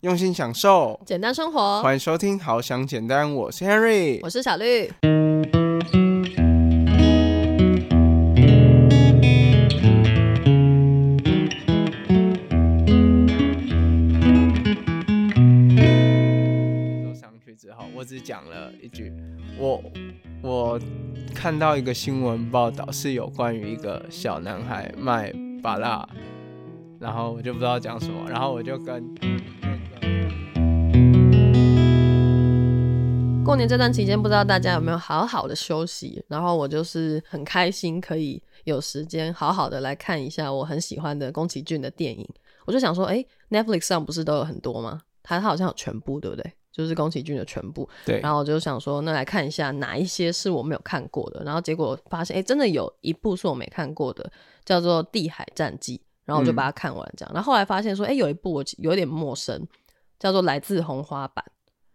用心享受，简单生活。欢迎收听《好想简单》，我是 Henry，我是小绿。上去之后，我只讲了一句，我我看到一个新闻报道，是有关于一个小男孩卖巴拉，然后我就不知道讲什么，然后我就跟过年这段期间，不知道大家有没有好好的休息？然后我就是很开心，可以有时间好好的来看一下我很喜欢的宫崎骏的电影。我就想说，哎，Netflix 上不是都有很多吗？它它好像有全部，对不对？就是宫崎骏的全部。对，然后我就想说，那来看一下哪一些是我没有看过的。然后结果发现，哎，真的有一部是我没看过的，叫做《地海战记》。然后我就把它看完，这样。然后后来发现说，哎，有一部我有点陌生，叫做《来自红花板》。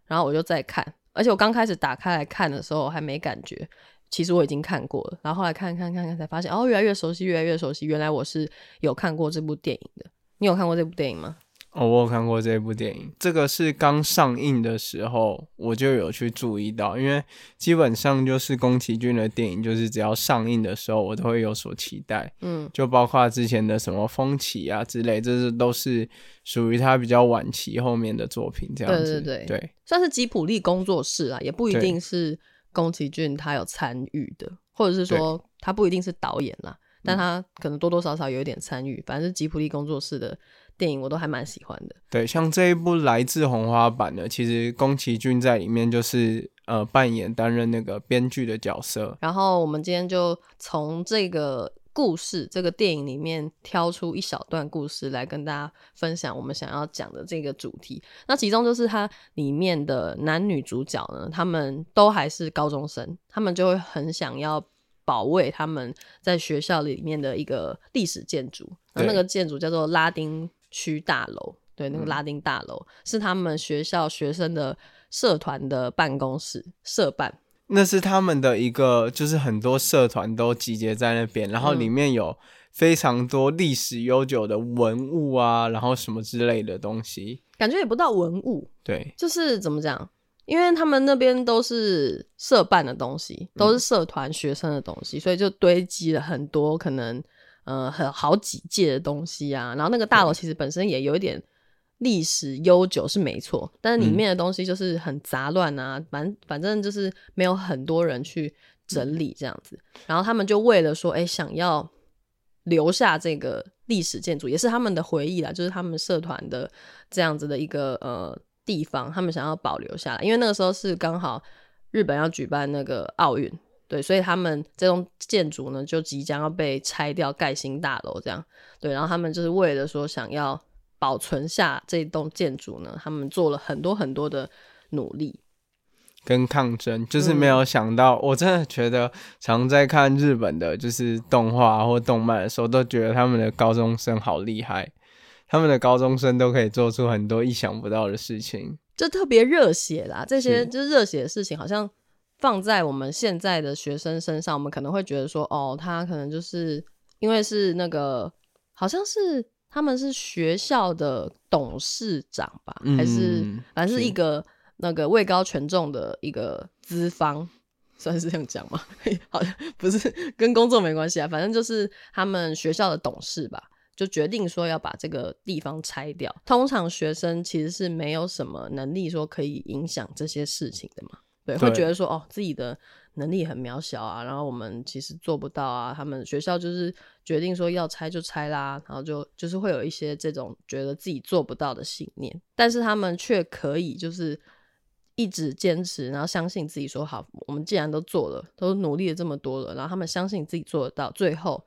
然后我就再看，而且我刚开始打开来看的时候还没感觉，其实我已经看过了。然后后来看看看看才发现，哦，越来越熟悉，越来越熟悉。原来我是有看过这部电影的。你有看过这部电影吗？哦，我有看过这部电影。这个是刚上映的时候我就有去注意到，因为基本上就是宫崎骏的电影，就是只要上映的时候，我都会有所期待。嗯，就包括之前的什么《风起》啊之类，这是都是属于他比较晚期后面的作品。这样子，对对对对，算是吉普力工作室啊，也不一定是宫崎骏他有参与的，或者是说他不一定是导演啦。但他可能多多少少有一点参与，反正是吉普力工作室的电影，我都还蛮喜欢的。对，像这一部《来自红花版》的，其实宫崎骏在里面就是呃扮演担任那个编剧的角色。然后我们今天就从这个故事、这个电影里面挑出一小段故事来跟大家分享我们想要讲的这个主题。那其中就是它里面的男女主角呢，他们都还是高中生，他们就会很想要。保卫他们在学校里面的一个历史建筑，那那个建筑叫做拉丁区大楼。对，那个拉丁大楼是他们学校学生的社团的办公室，社办。那是他们的一个，就是很多社团都集结在那边，然后里面有非常多历史悠久的文物啊，然后什么之类的东西。感觉也不到文物，对，就是怎么讲？因为他们那边都是社办的东西，都是社团学生的东西，所以就堆积了很多可能呃很好几届的东西啊。然后那个大楼其实本身也有一点历史悠久是没错，但是里面的东西就是很杂乱啊，反反正就是没有很多人去整理这样子。然后他们就为了说，哎，想要留下这个历史建筑，也是他们的回忆啦，就是他们社团的这样子的一个呃。地方，他们想要保留下来，因为那个时候是刚好日本要举办那个奥运，对，所以他们这栋建筑呢就即将要被拆掉，盖新大楼这样，对，然后他们就是为了说想要保存下这栋建筑呢，他们做了很多很多的努力跟抗争，就是没有想到，我真的觉得常在看日本的就是动画或动漫的时候，都觉得他们的高中生好厉害。他们的高中生都可以做出很多意想不到的事情，就特别热血啦。这些就是热血的事情，好像放在我们现在的学生身上，我们可能会觉得说，哦，他可能就是因为是那个，好像是他们是学校的董事长吧，还是反正是一个那个位高权重的一个资方，算是这样讲吗？好像不是跟工作没关系啊，反正就是他们学校的董事吧。就决定说要把这个地方拆掉。通常学生其实是没有什么能力说可以影响这些事情的嘛，对，会觉得说哦自己的能力很渺小啊，然后我们其实做不到啊。他们学校就是决定说要拆就拆啦，然后就就是会有一些这种觉得自己做不到的信念，但是他们却可以就是一直坚持，然后相信自己说好，我们既然都做了，都努力了这么多了，然后他们相信自己做得到，最后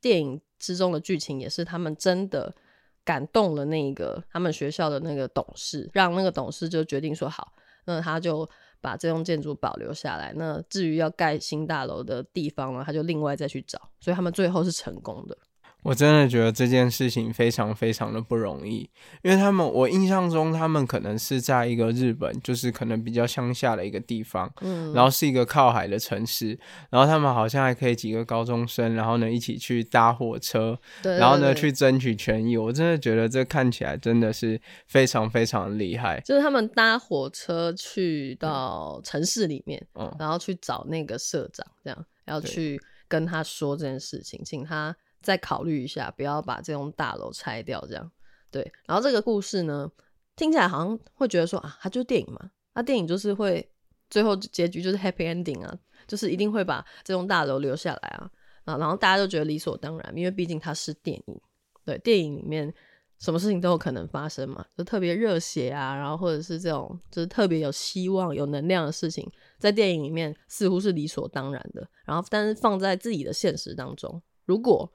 电影。之中的剧情也是他们真的感动了那个他们学校的那个董事，让那个董事就决定说好，那他就把这栋建筑保留下来。那至于要盖新大楼的地方呢，他就另外再去找。所以他们最后是成功的。我真的觉得这件事情非常非常的不容易，因为他们，我印象中他们可能是在一个日本，就是可能比较乡下的一个地方，嗯，然后是一个靠海的城市，然后他们好像还可以几个高中生，然后呢一起去搭火车，对然后呢去争取权益。我真的觉得这看起来真的是非常非常厉害。就是他们搭火车去到城市里面，嗯，然后去找那个社长，这样要去跟他说这件事情，请他。再考虑一下，不要把这栋大楼拆掉，这样。对。然后这个故事呢，听起来好像会觉得说啊，它就是电影嘛，那电影就是会最后结局就是 happy ending 啊，就是一定会把这栋大楼留下来啊。啊，然后大家都觉得理所当然，因为毕竟它是电影，对，电影里面什么事情都有可能发生嘛，就特别热血啊，然后或者是这种就是特别有希望、有能量的事情，在电影里面似乎是理所当然的，然后但是放在自己的现实当中，如果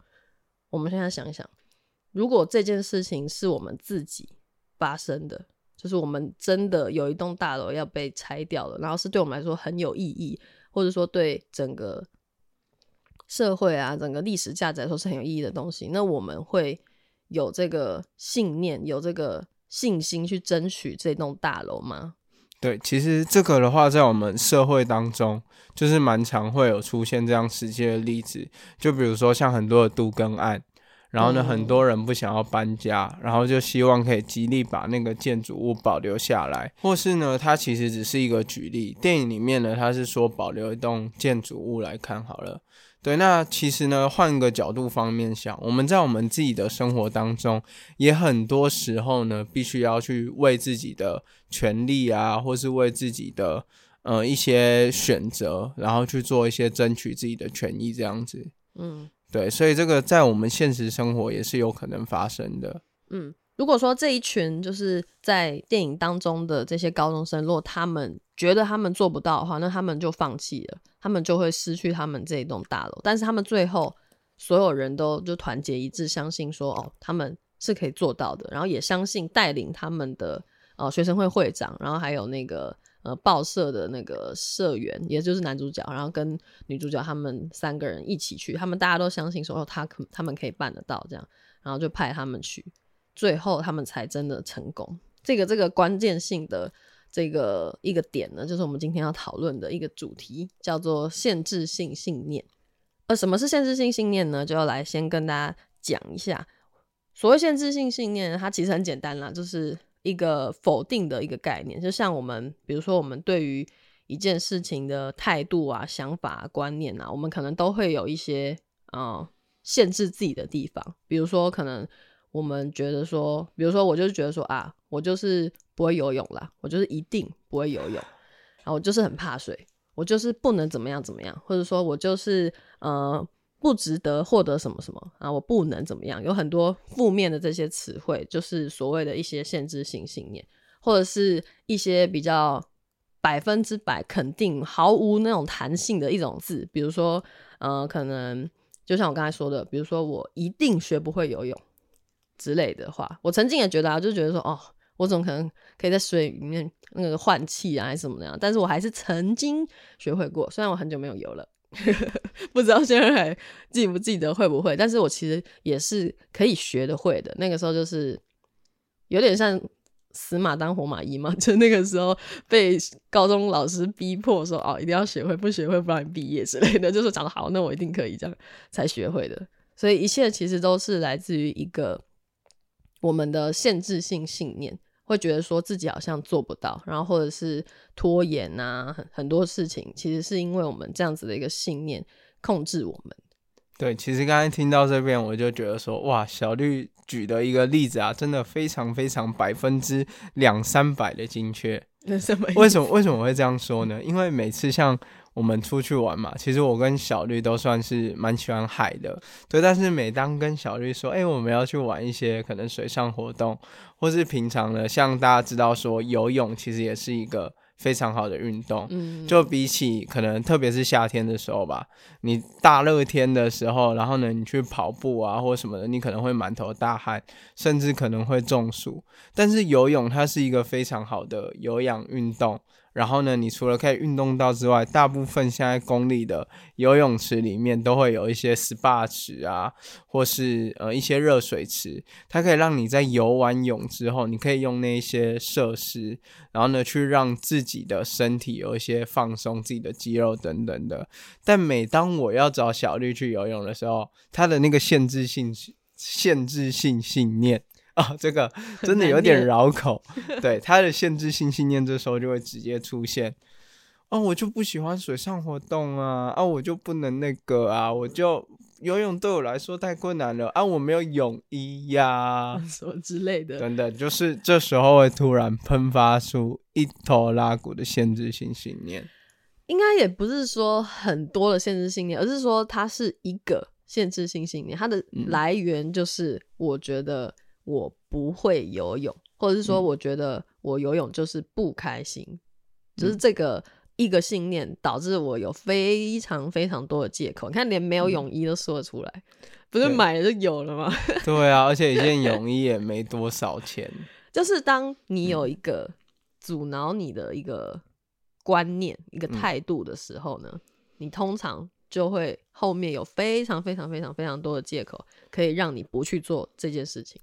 我们现在想想，如果这件事情是我们自己发生的，就是我们真的有一栋大楼要被拆掉了，然后是对我们来说很有意义，或者说对整个社会啊、整个历史价值来说是很有意义的东西，那我们会有这个信念、有这个信心去争取这栋大楼吗？对，其实这个的话，在我们社会当中，就是蛮常会有出现这样实际的例子。就比如说像很多的杜根案，然后呢，很多人不想要搬家，然后就希望可以极力把那个建筑物保留下来，或是呢，它其实只是一个举例。电影里面呢，它是说保留一栋建筑物来看好了。对，那其实呢，换个角度方面想，我们在我们自己的生活当中，也很多时候呢，必须要去为自己的权利啊，或是为自己的呃一些选择，然后去做一些争取自己的权益，这样子。嗯，对，所以这个在我们现实生活也是有可能发生的。嗯。如果说这一群就是在电影当中的这些高中生，如果他们觉得他们做不到的话，那他们就放弃了，他们就会失去他们这一栋大楼。但是他们最后所有人都就团结一致，相信说哦，他们是可以做到的，然后也相信带领他们的呃学生会会长，然后还有那个呃报社的那个社员，也就是男主角，然后跟女主角他们三个人一起去，他们大家都相信说哦，他可他们可以办得到这样，然后就派他们去。最后，他们才真的成功。这个这个关键性的这个一个点呢，就是我们今天要讨论的一个主题，叫做限制性信念。而什么是限制性信念呢？就要来先跟大家讲一下。所谓限制性信念，它其实很简单啦，就是一个否定的一个概念。就像我们，比如说我们对于一件事情的态度啊、想法、观念啊，我们可能都会有一些啊限制自己的地方，比如说可能。我们觉得说，比如说，我就是觉得说啊，我就是不会游泳啦，我就是一定不会游泳，然后我就是很怕水，我就是不能怎么样怎么样，或者说我就是呃不值得获得什么什么啊，我不能怎么样，有很多负面的这些词汇，就是所谓的一些限制性信念，或者是一些比较百分之百肯定、毫无那种弹性的一种字，比如说呃，可能就像我刚才说的，比如说我一定学不会游泳。之类的话，我曾经也觉得啊，就觉得说，哦，我怎么可能可以在水里面那个换气啊，还是怎么样？但是我还是曾经学会过，虽然我很久没有游了，不知道现在还记不记得会不会。但是我其实也是可以学的会的。那个时候就是有点像死马当活马医嘛，就那个时候被高中老师逼迫说，哦，一定要学会，不学会不让你毕业之类的，就是讲的好，那我一定可以这样才学会的。所以一切其实都是来自于一个。我们的限制性信念会觉得说自己好像做不到，然后或者是拖延啊，很很多事情其实是因为我们这样子的一个信念控制我们。对，其实刚才听到这边，我就觉得说，哇，小绿举的一个例子啊，真的非常非常百分之两三百的精确。为 什么？为什么？为什么会这样说呢？因为每次像。我们出去玩嘛，其实我跟小绿都算是蛮喜欢海的，对。但是每当跟小绿说，哎，我们要去玩一些可能水上活动，或是平常的，像大家知道说游泳，其实也是一个非常好的运动。嗯，就比起可能特别是夏天的时候吧，你大热天的时候，然后呢，你去跑步啊或什么的，你可能会满头大汗，甚至可能会中暑。但是游泳它是一个非常好的有氧运动。然后呢，你除了可以运动到之外，大部分现在公立的游泳池里面都会有一些 SPA 池啊，或是呃一些热水池，它可以让你在游完泳之后，你可以用那些设施，然后呢去让自己的身体有一些放松，自己的肌肉等等的。但每当我要找小绿去游泳的时候，它的那个限制性限制性信念。啊，这个真的有点绕口。对，它的限制性信念这时候就会直接出现。哦，我就不喜欢水上活动啊，啊，我就不能那个啊，我就游泳对我来说太困难了啊，我没有泳衣呀，什么之类的。等等，就是这时候会突然喷发出一头拉骨的限制性信念。应该也不是说很多的限制信念，而是说它是一个限制性信念，它的来源就是我觉得。我不会游泳，或者是说，我觉得我游泳就是不开心，就是这个一个信念导致我有非常非常多的借口。你看，连没有泳衣都说得出来，不是买了就有了吗？对啊，而且一件泳衣也没多少钱。就是当你有一个阻挠你的一个观念、一个态度的时候呢，你通常就会后面有非常非常非常非常多的借口，可以让你不去做这件事情。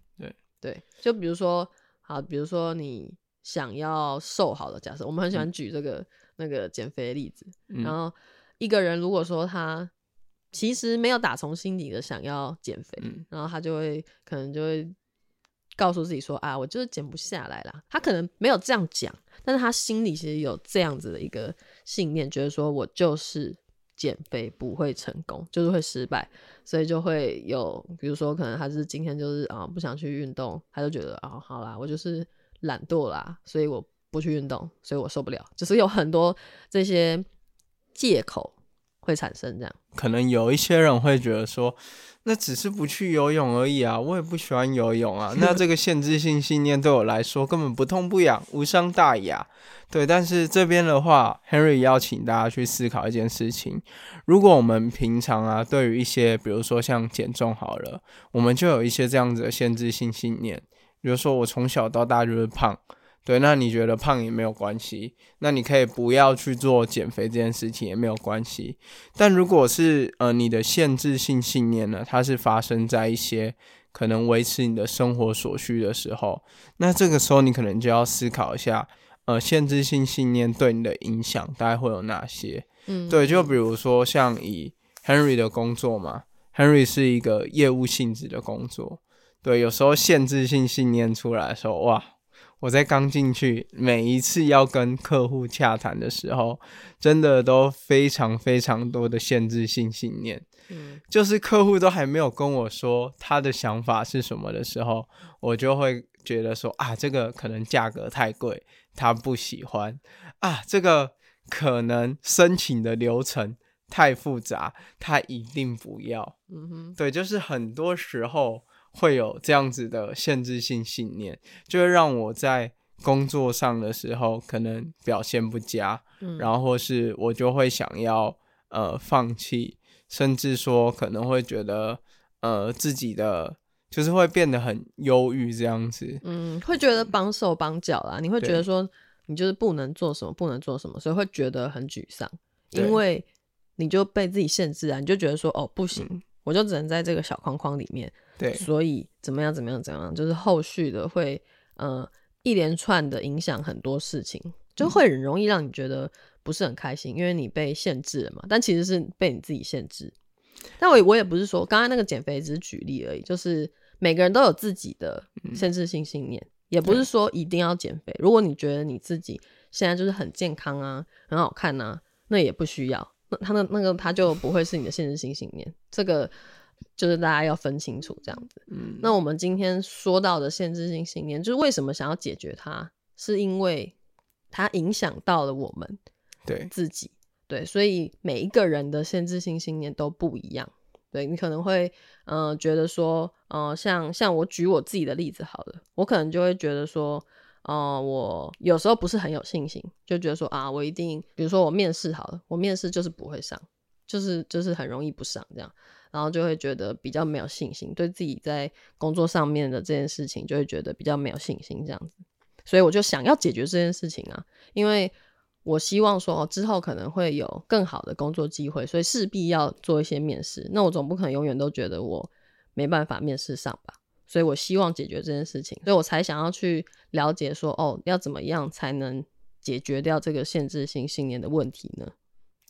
对，就比如说，好，比如说你想要瘦好的，假设我们很喜欢举这个那个减肥的例子，然后一个人如果说他其实没有打从心底的想要减肥，然后他就会可能就会告诉自己说啊，我就是减不下来啦。他可能没有这样讲，但是他心里其实有这样子的一个信念，觉得说我就是。减肥不会成功，就是会失败，所以就会有，比如说可能他是今天就是啊不想去运动，他就觉得啊好啦，我就是懒惰啦，所以我不去运动，所以我受不了，就是有很多这些借口会产生这样。可能有一些人会觉得说。那只是不去游泳而已啊！我也不喜欢游泳啊。那这个限制性信念对我来说根本不痛不痒，无伤大雅。对，但是这边的话，Henry 邀请大家去思考一件事情：如果我们平常啊，对于一些，比如说像减重好了，我们就有一些这样子的限制性信念，比如说我从小到大就是胖。对，那你觉得胖也没有关系，那你可以不要去做减肥这件事情也没有关系。但如果是呃你的限制性信念呢，它是发生在一些可能维持你的生活所需的时候，那这个时候你可能就要思考一下，呃，限制性信念对你的影响大概会有哪些？嗯，对，就比如说像以 Henry 的工作嘛，Henry 是一个业务性质的工作，对，有时候限制性信念出来的时候，哇。我在刚进去，每一次要跟客户洽谈的时候，真的都非常非常多的限制性信念。嗯，就是客户都还没有跟我说他的想法是什么的时候，我就会觉得说啊，这个可能价格太贵，他不喜欢啊，这个可能申请的流程太复杂，他一定不要。嗯哼，对，就是很多时候。会有这样子的限制性信念，就会让我在工作上的时候可能表现不佳，然后或是我就会想要呃放弃，甚至说可能会觉得呃自己的就是会变得很忧郁这样子，嗯，会觉得绑手绑脚啦，你会觉得说你就是不能做什么，不能做什么，所以会觉得很沮丧，因为你就被自己限制啊，你就觉得说哦不行，我就只能在这个小框框里面。对，所以怎么样怎么样怎么样，就是后续的会呃一连串的影响很多事情，就会很容易让你觉得不是很开心，因为你被限制了嘛。但其实是被你自己限制。但我我也不是说刚刚那个减肥只是举例而已，就是每个人都有自己的限制性信念，也不是说一定要减肥。如果你觉得你自己现在就是很健康啊，很好看啊，那也不需要。那他那那个他就不会是你的限制性信念。这个。就是大家要分清楚这样子。嗯，那我们今天说到的限制性信念，就是为什么想要解决它，是因为它影响到了我们对自己。对，所以每一个人的限制性信念都不一样。对你可能会嗯觉得说，嗯，像像我举我自己的例子好了，我可能就会觉得说，嗯，我有时候不是很有信心，就觉得说啊，我一定，比如说我面试好了，我面试就是不会上，就是就是很容易不上这样。然后就会觉得比较没有信心，对自己在工作上面的这件事情就会觉得比较没有信心这样子，所以我就想要解决这件事情啊，因为我希望说之后可能会有更好的工作机会，所以势必要做一些面试。那我总不可能永远都觉得我没办法面试上吧？所以我希望解决这件事情，所以我才想要去了解说，哦，要怎么样才能解决掉这个限制性信念的问题呢？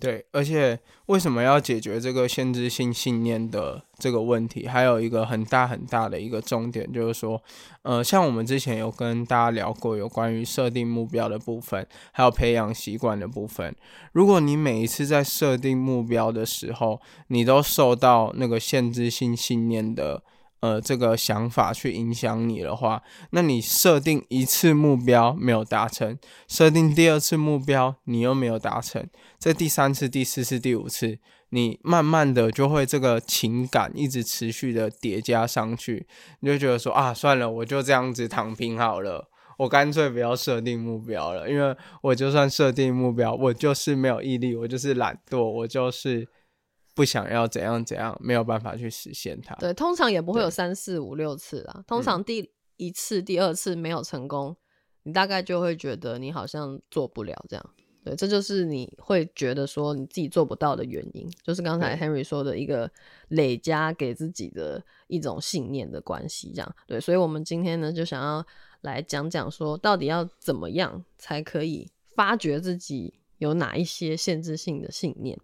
对，而且为什么要解决这个限制性信念的这个问题？还有一个很大很大的一个重点，就是说，呃，像我们之前有跟大家聊过有关于设定目标的部分，还有培养习惯的部分。如果你每一次在设定目标的时候，你都受到那个限制性信念的。呃，这个想法去影响你的话，那你设定一次目标没有达成，设定第二次目标你又没有达成，在第三次、第四次、第五次，你慢慢的就会这个情感一直持续的叠加上去，你就觉得说啊，算了，我就这样子躺平好了，我干脆不要设定目标了，因为我就算设定目标，我就是没有毅力，我就是懒惰，我就是。不想要怎样怎样，没有办法去实现它。对，通常也不会有三四五六次啦。通常第一次、第二次没有成功，你大概就会觉得你好像做不了这样。对，这就是你会觉得说你自己做不到的原因，就是刚才 Henry 说的一个累加给自己的一种信念的关系。这样对，所以我们今天呢就想要来讲讲说，到底要怎么样才可以发掘自己有哪一些限制性的信念。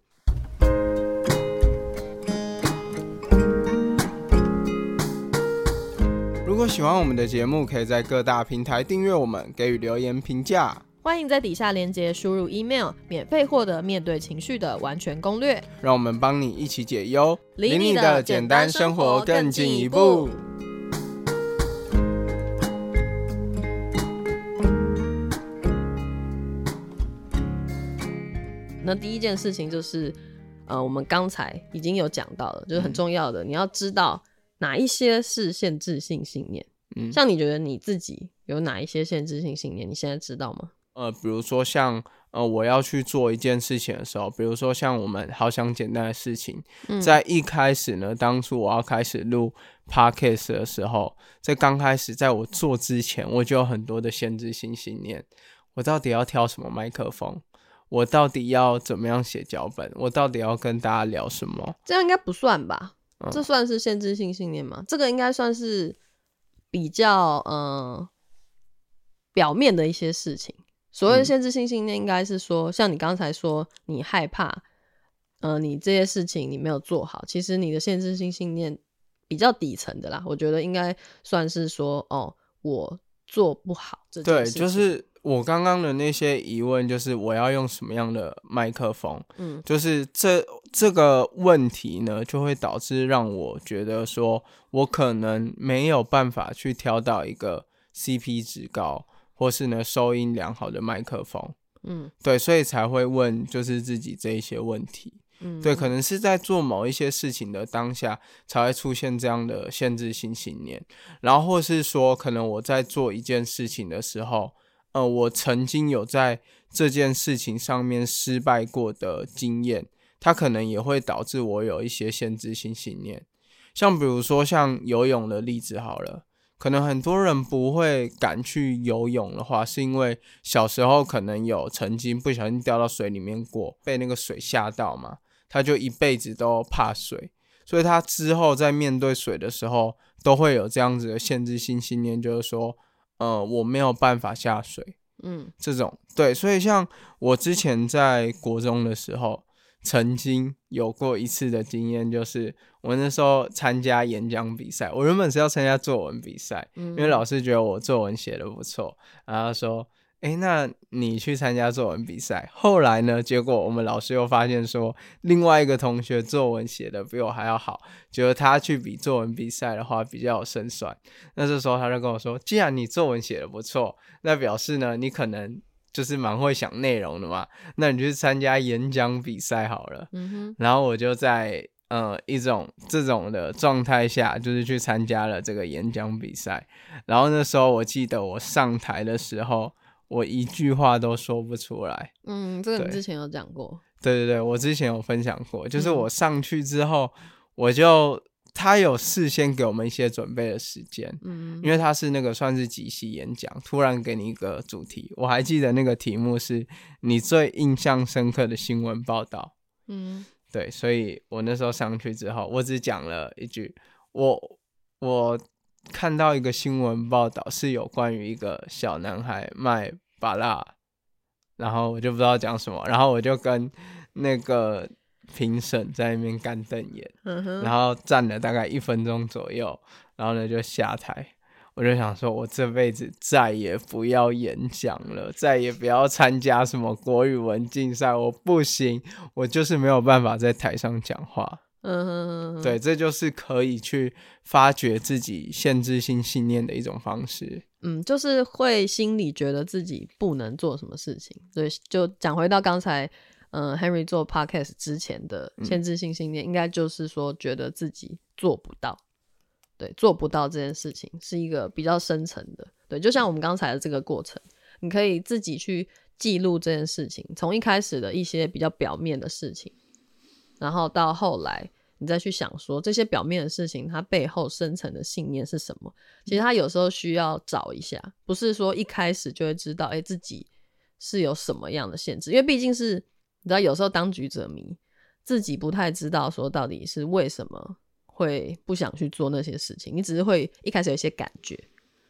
果喜欢我们的节目，可以在各大平台订阅我们，给予留言评价。欢迎在底下链接输入 email，免费获得面对情绪的完全攻略。让我们帮你一起解忧，离你的简单生活更进一步。那第一件事情就是，呃，我们刚才已经有讲到了，就是很重要的，你要知道。哪一些是限制性信念？嗯，像你觉得你自己有哪一些限制性信念？你现在知道吗？呃，比如说像呃，我要去做一件事情的时候，比如说像我们好想简单的事情，在一开始呢，当初我要开始录 podcast 的时候，在刚开始在我做之前，我就有很多的限制性信念。我到底要挑什么麦克风？我到底要怎么样写脚本？我到底要跟大家聊什么？这样应该不算吧？这算是限制性信念吗？这个应该算是比较呃表面的一些事情。所谓限制性信念，应该是说，像你刚才说，你害怕，呃，你这些事情你没有做好，其实你的限制性信念比较底层的啦。我觉得应该算是说，哦，我做不好这件事情。对，就是我刚刚的那些疑问，就是我要用什么样的麦克风？嗯，就是这。这个问题呢，就会导致让我觉得说，我可能没有办法去挑到一个 CP 值高，或是呢收音良好的麦克风。嗯，对，所以才会问，就是自己这一些问题。嗯，对，可能是在做某一些事情的当下，才会出现这样的限制性信念。然后，或是说，可能我在做一件事情的时候，呃，我曾经有在这件事情上面失败过的经验。它可能也会导致我有一些限制性信念，像比如说像游泳的例子好了，可能很多人不会敢去游泳的话，是因为小时候可能有曾经不小心掉到水里面过，被那个水吓到嘛，他就一辈子都怕水，所以他之后在面对水的时候都会有这样子的限制性信念，就是说，呃，我没有办法下水，嗯，这种对，所以像我之前在国中的时候。曾经有过一次的经验，就是我那时候参加演讲比赛，我原本是要参加作文比赛，因为老师觉得我作文写的不错，然后说：“哎，那你去参加作文比赛。”后来呢，结果我们老师又发现说，另外一个同学作文写的比我还要好，觉得他去比作文比赛的话比较有胜算。那这时候他就跟我说：“既然你作文写的不错，那表示呢，你可能。”就是蛮会想内容的嘛，那你去参加演讲比赛好了。嗯哼，然后我就在呃一种这种的状态下，就是去参加了这个演讲比赛。然后那时候我记得我上台的时候，我一句话都说不出来。嗯，这个你之前有讲过。对对对，我之前有分享过，就是我上去之后，我就他有事先给我们一些准备的时间，嗯，因为他是那个算是即席演讲，突然给你一个主题，我还记得那个题目是你最印象深刻的新闻报道，嗯，对，所以我那时候上去之后，我只讲了一句，我我看到一个新闻报道是有关于一个小男孩卖巴拉，然后我就不知道讲什么，然后我就跟那个。评审在那边干瞪眼，然后站了大概一分钟左右，然后呢就下台。我就想说，我这辈子再也不要演讲了，再也不要参加什么国语文竞赛，我不行，我就是没有办法在台上讲话。嗯，对，这就是可以去发掘自己限制性信念的一种方式。嗯，就是会心里觉得自己不能做什么事情。对，就讲回到刚才。嗯，Henry 做 Podcast 之前的限制性信念，应该就是说觉得自己做不到，对，做不到这件事情是一个比较深层的，对，就像我们刚才的这个过程，你可以自己去记录这件事情，从一开始的一些比较表面的事情，然后到后来你再去想说这些表面的事情它背后深层的信念是什么，其实他有时候需要找一下，不是说一开始就会知道，哎，自己是有什么样的限制，因为毕竟是。你知道，有时候当局者迷，自己不太知道说到底是为什么会不想去做那些事情。你只是会一开始有一些感觉，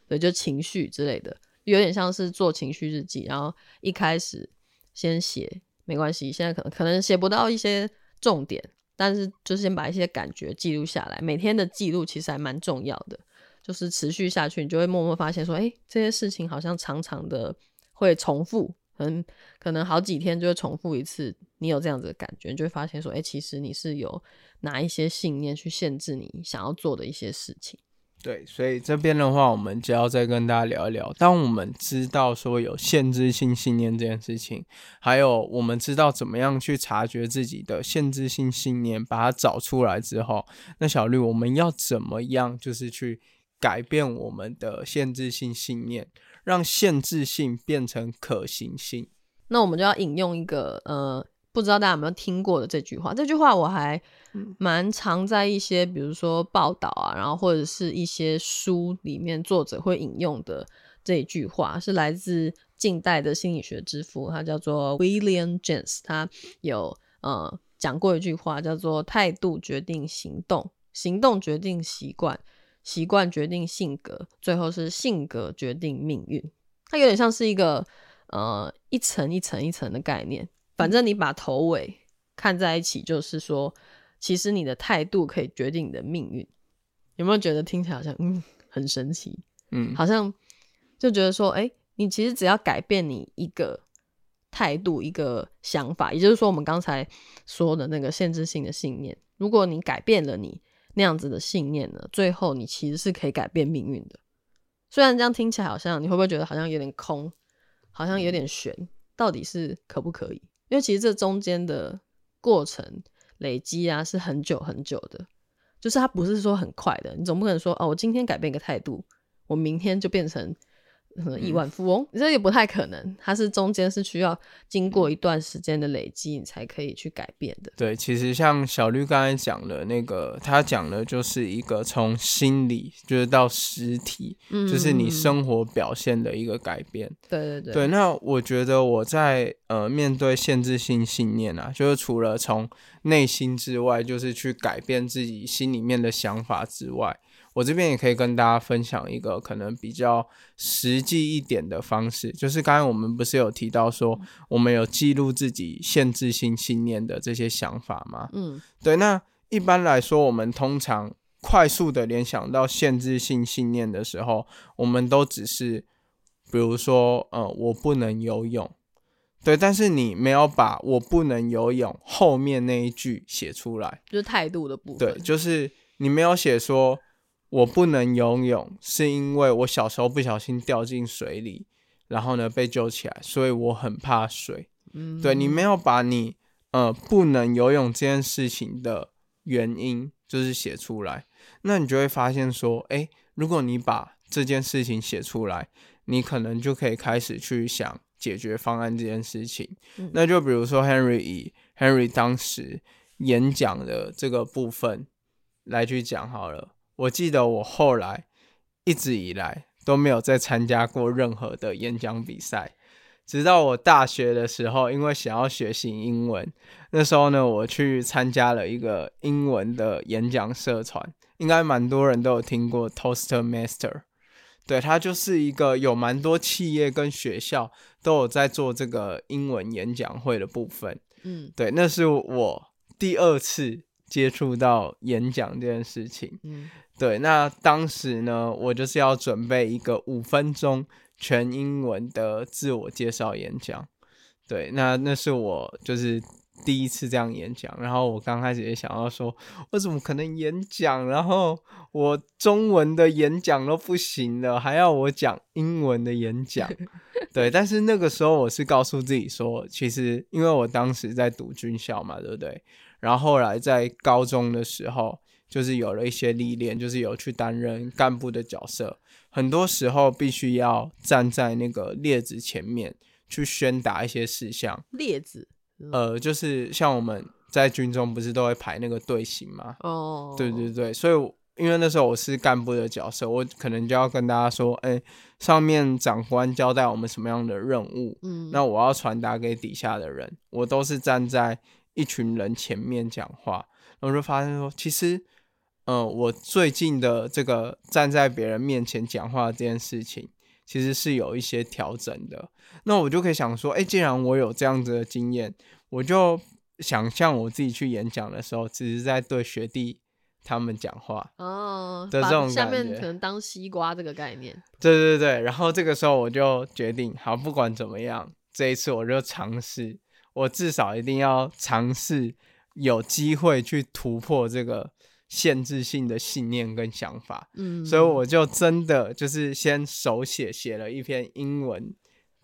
对，就情绪之类的，有点像是做情绪日记。然后一开始先写没关系，现在可能可能写不到一些重点，但是就先把一些感觉记录下来。每天的记录其实还蛮重要的，就是持续下去，你就会默默发现说，哎，这些事情好像常常的会重复。可能可能好几天就会重复一次，你有这样子的感觉，你就会发现说，哎，其实你是有拿一些信念去限制你想要做的一些事情。对，所以这边的话，我们就要再跟大家聊一聊。当我们知道说有限制性信念这件事情，还有我们知道怎么样去察觉自己的限制性信念，把它找出来之后，那小绿，我们要怎么样就是去改变我们的限制性信念？让限制性变成可行性，那我们就要引用一个呃，不知道大家有没有听过的这句话。这句话我还蛮常在一些，比如说报道啊，然后或者是一些书里面作者会引用的这一句话，是来自近代的心理学之父，他叫做 William James，他有呃讲过一句话，叫做“态度决定行动，行动决定习惯”。习惯决定性格，最后是性格决定命运。它有点像是一个呃一层一层一层的概念。反正你把头尾看在一起，就是说，其实你的态度可以决定你的命运。有没有觉得听起来好像嗯很神奇？嗯，好像就觉得说，哎，你其实只要改变你一个态度、一个想法，也就是说，我们刚才说的那个限制性的信念，如果你改变了你。那样子的信念呢？最后你其实是可以改变命运的。虽然这样听起来好像，你会不会觉得好像有点空，好像有点悬？到底是可不可以？因为其实这中间的过程累积啊，是很久很久的，就是它不是说很快的。你总不可能说哦，我今天改变一个态度，我明天就变成。亿万富翁，这也不太可能。它是中间是需要经过一段时间的累积，你才可以去改变的。对，其实像小绿刚才讲的那个，他讲的就是一个从心理就是到实体，就是你生活表现的一个改变。对对对。对，那我觉得我在呃面对限制性信念啊，就是除了从内心之外，就是去改变自己心里面的想法之外。我这边也可以跟大家分享一个可能比较实际一点的方式，就是刚才我们不是有提到说，我们有记录自己限制性信念的这些想法吗？嗯，对。那一般来说，我们通常快速的联想到限制性信念的时候，我们都只是，比如说，呃，我不能游泳，对。但是你没有把我不能游泳后面那一句写出来，就是态度的部分。对，就是你没有写说。我不能游泳，是因为我小时候不小心掉进水里，然后呢被救起来，所以我很怕水。嗯，对你没有把你呃不能游泳这件事情的原因就是写出来，那你就会发现说，哎，如果你把这件事情写出来，你可能就可以开始去想解决方案这件事情。那就比如说 Henry 以 Henry 当时演讲的这个部分。来去讲好了。我记得我后来一直以来都没有再参加过任何的演讲比赛，直到我大学的时候，因为想要学习英文，那时候呢，我去参加了一个英文的演讲社团，应该蛮多人都有听过 Toastmaster。对，它就是一个有蛮多企业跟学校都有在做这个英文演讲会的部分。嗯，对，那是我第二次接触到演讲这件事情。嗯，对，那当时呢，我就是要准备一个五分钟全英文的自我介绍演讲。对，那那是我就是。第一次这样演讲，然后我刚开始也想要说，我怎么可能演讲？然后我中文的演讲都不行了，还要我讲英文的演讲？对，但是那个时候我是告诉自己说，其实因为我当时在读军校嘛，对不对？然后后来在高中的时候，就是有了一些历练，就是有去担任干部的角色，很多时候必须要站在那个列子前面去宣达一些事项。列子。呃，就是像我们在军中不是都会排那个队形吗？哦，对对对，所以因为那时候我是干部的角色，我可能就要跟大家说，哎，上面长官交代我们什么样的任务，嗯，那我要传达给底下的人，我都是站在一群人前面讲话，然后就发现说，其实，呃，我最近的这个站在别人面前讲话这件事情。其实是有一些调整的，那我就可以想说，哎，既然我有这样子的经验，我就想象我自己去演讲的时候，只是在对学弟他们讲话哦的这种下面可能当西瓜这个概念。对对对，然后这个时候我就决定，好，不管怎么样，这一次我就尝试，我至少一定要尝试有机会去突破这个。限制性的信念跟想法，嗯，所以我就真的就是先手写写了一篇英文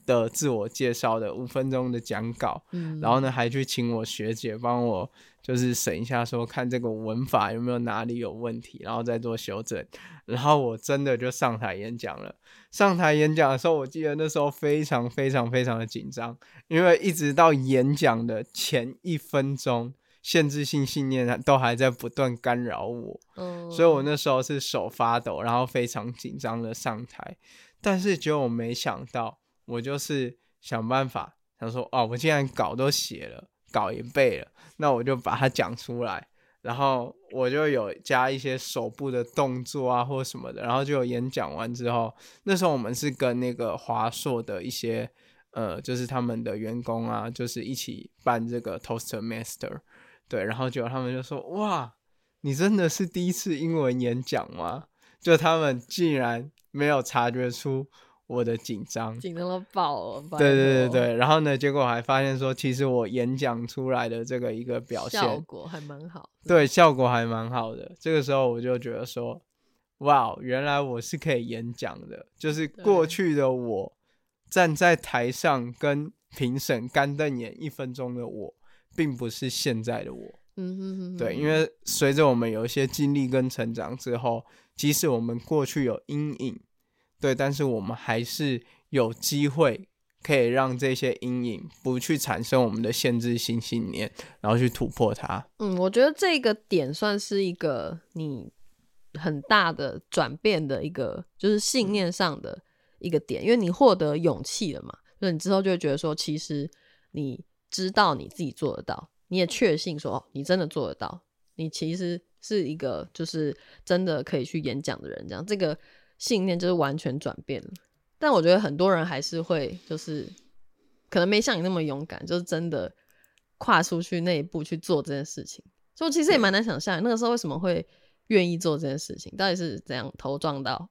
的自我介绍的五分钟的讲稿，嗯，然后呢还去请我学姐帮我就是审一下，说看这个文法有没有哪里有问题，然后再做修正，然后我真的就上台演讲了。上台演讲的时候，我记得那时候非常非常非常的紧张，因为一直到演讲的前一分钟。限制性信念都还在不断干扰我，嗯所以我那时候是手发抖，然后非常紧张的上台。但是结果我没想到，我就是想办法想说，哦，我既然稿都写了，稿也背了，那我就把它讲出来。然后我就有加一些手部的动作啊，或什么的。然后就有演讲完之后，那时候我们是跟那个华硕的一些呃，就是他们的员工啊，就是一起办这个 Toaster Master，。对，然后就他们就说：“哇，你真的是第一次英文演讲吗？”就他们竟然没有察觉出我的紧张，紧张到爆了。对对对对，然后呢，结果还发现说，其实我演讲出来的这个一个表现效果还蛮好。对，效果还蛮好的。这个时候我就觉得说：“哇，原来我是可以演讲的。”就是过去的我站在台上跟评审干瞪眼一分钟的我。并不是现在的我，嗯哼哼，对，因为随着我们有一些经历跟成长之后，即使我们过去有阴影，对，但是我们还是有机会可以让这些阴影不去产生我们的限制性信念，然后去突破它。嗯，我觉得这个点算是一个你很大的转变的一个，就是信念上的一个点，因为你获得勇气了嘛，所以你之后就会觉得说，其实你。知道你自己做得到，你也确信说你真的做得到，你其实是一个就是真的可以去演讲的人，这样这个信念就是完全转变了。但我觉得很多人还是会就是可能没像你那么勇敢，就是真的跨出去那一步去做这件事情。所以其实也蛮难想象那个时候为什么会愿意做这件事情，到底是怎样头撞到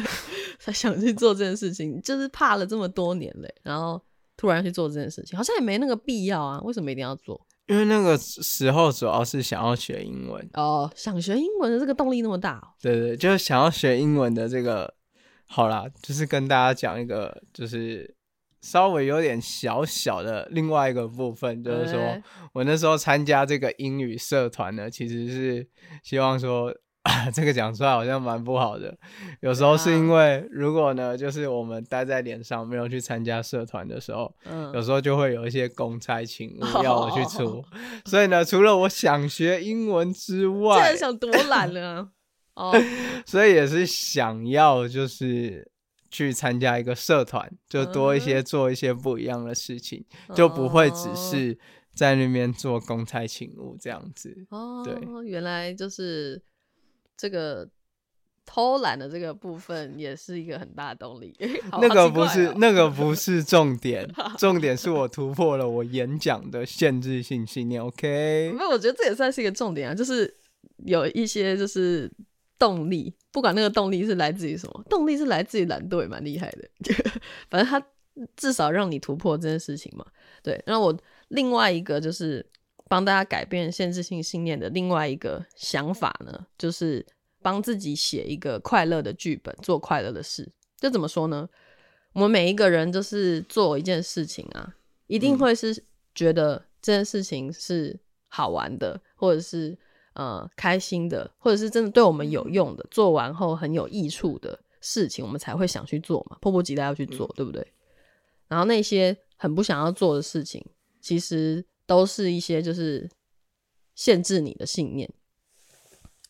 才想去做这件事情，就是怕了这么多年嘞，然后。突然去做这件事情，好像也没那个必要啊。为什么一定要做？因为那个时候主要是想要学英文哦，想学英文的这个动力那么大。对对，就是想要学英文的这个，好啦，就是跟大家讲一个，就是稍微有点小小的另外一个部分，就是说我那时候参加这个英语社团呢，其实是希望说 这个讲出来好像蛮不好的。有时候是因为，如果呢，就是我们待在脸上，没有去参加社团的时候，嗯，有时候就会有一些公差请 务要我去出。所以呢，除了我想学英文之外，现在想多懒了哦。所以也是想要就是去参加一个社团，就多一些做一些不一样的事情，就不会只是在那边做公差勤务这样子。哦，对，原来就是。这个偷懒的这个部分也是一个很大的动力。那个不是那个不是重点，重点是我突破了我演讲的限制性信念。OK，没有，我觉得这也算是一个重点啊，就是有一些就是动力，不管那个动力是来自于什么，动力是来自于懒惰，也蛮厉害的。反正他至少让你突破这件事情嘛。对，然后我另外一个就是。帮大家改变限制性信念的另外一个想法呢，就是帮自己写一个快乐的剧本，做快乐的事。这怎么说呢？我们每一个人就是做一件事情啊，一定会是觉得这件事情是好玩的，或者是呃开心的，或者是真的对我们有用的，做完后很有益处的事情，我们才会想去做嘛，迫不及待要去做，对不对？然后那些很不想要做的事情，其实。都是一些就是限制你的信念，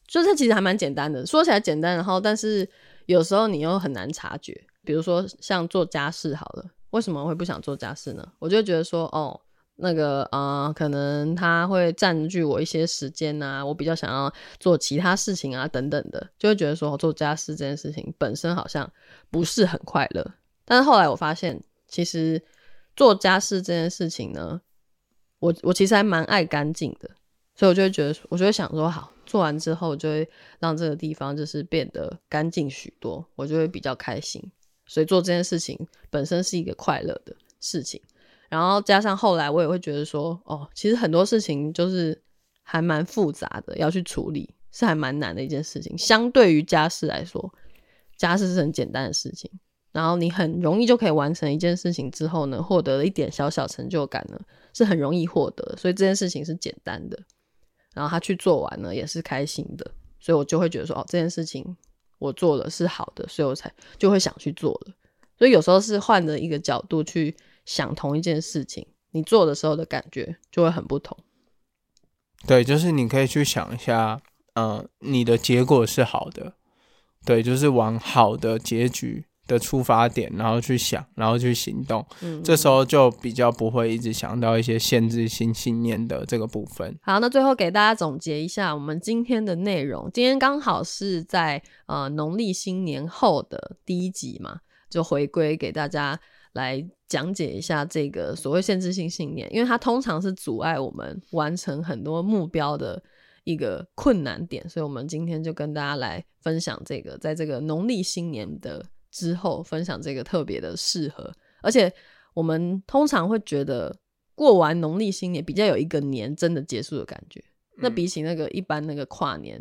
就这其实还蛮简单的，说起来简单，然后但是有时候你又很难察觉。比如说像做家事好了，为什么会不想做家事呢？我就觉得说，哦，那个啊，可能他会占据我一些时间啊，我比较想要做其他事情啊，等等的，就会觉得说做家事这件事情本身好像不是很快乐。但是后来我发现，其实做家事这件事情呢。我我其实还蛮爱干净的，所以我就会觉得，我就会想说，好做完之后就会让这个地方就是变得干净许多，我就会比较开心。所以做这件事情本身是一个快乐的事情，然后加上后来我也会觉得说，哦，其实很多事情就是还蛮复杂的，要去处理是还蛮难的一件事情。相对于家事来说，家事是很简单的事情。然后你很容易就可以完成一件事情之后呢，获得了一点小小成就感呢，是很容易获得，所以这件事情是简单的。然后他去做完了也是开心的，所以我就会觉得说，哦，这件事情我做了是好的，所以我才就会想去做了。所以有时候是换着一个角度去想同一件事情，你做的时候的感觉就会很不同。对，就是你可以去想一下，嗯，你的结果是好的，对，就是往好的结局。的出发点，然后去想，然后去行动，嗯，这时候就比较不会一直想到一些限制性信念的这个部分。好，那最后给大家总结一下我们今天的内容。今天刚好是在呃农历新年后的第一集嘛，就回归给大家来讲解一下这个所谓限制性信念，因为它通常是阻碍我们完成很多目标的一个困难点，所以我们今天就跟大家来分享这个，在这个农历新年的。之后分享这个特别的适合，而且我们通常会觉得过完农历新年比较有一个年真的结束的感觉。那比起那个一般那个跨年，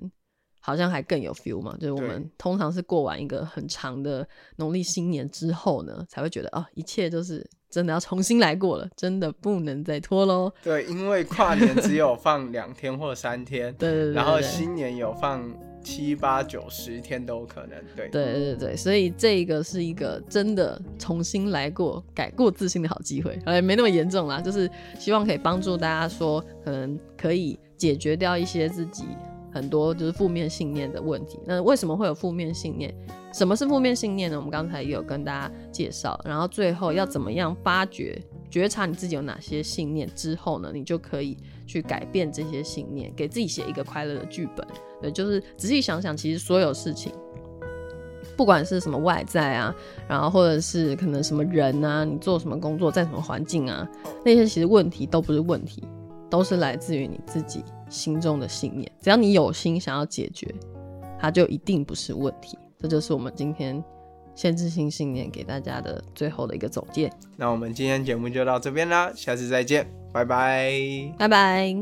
好像还更有 feel 嘛。就是我们通常是过完一个很长的农历新年之后呢，才会觉得哦，一切就是。真的要重新来过了，真的不能再拖喽。对，因为跨年只有放两天或三天，对对对，然后新年有放七八九十天都有可能。对对对对，所以这个是一个真的重新来过、改过自新的好机会。哎，没那么严重啦，就是希望可以帮助大家说，可能可以解决掉一些自己。很多就是负面信念的问题。那为什么会有负面信念？什么是负面信念呢？我们刚才也有跟大家介绍。然后最后要怎么样发掘、觉察你自己有哪些信念之后呢？你就可以去改变这些信念，给自己写一个快乐的剧本。对，就是仔细想想，其实所有事情，不管是什么外在啊，然后或者是可能什么人啊，你做什么工作，在什么环境啊，那些其实问题都不是问题，都是来自于你自己。心中的信念，只要你有心想要解决，它就一定不是问题。这就是我们今天限制性信念给大家的最后的一个总结。那我们今天节目就到这边啦，下次再见，拜拜，拜拜。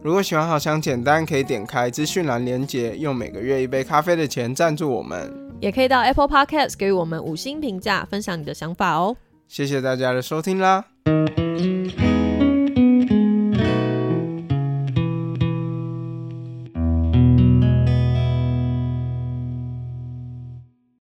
如果喜欢好想简单，可以点开资讯栏连接，用每个月一杯咖啡的钱赞助我们，也可以到 Apple Podcast 给予我们五星评价，分享你的想法哦。谢谢大家的收听啦。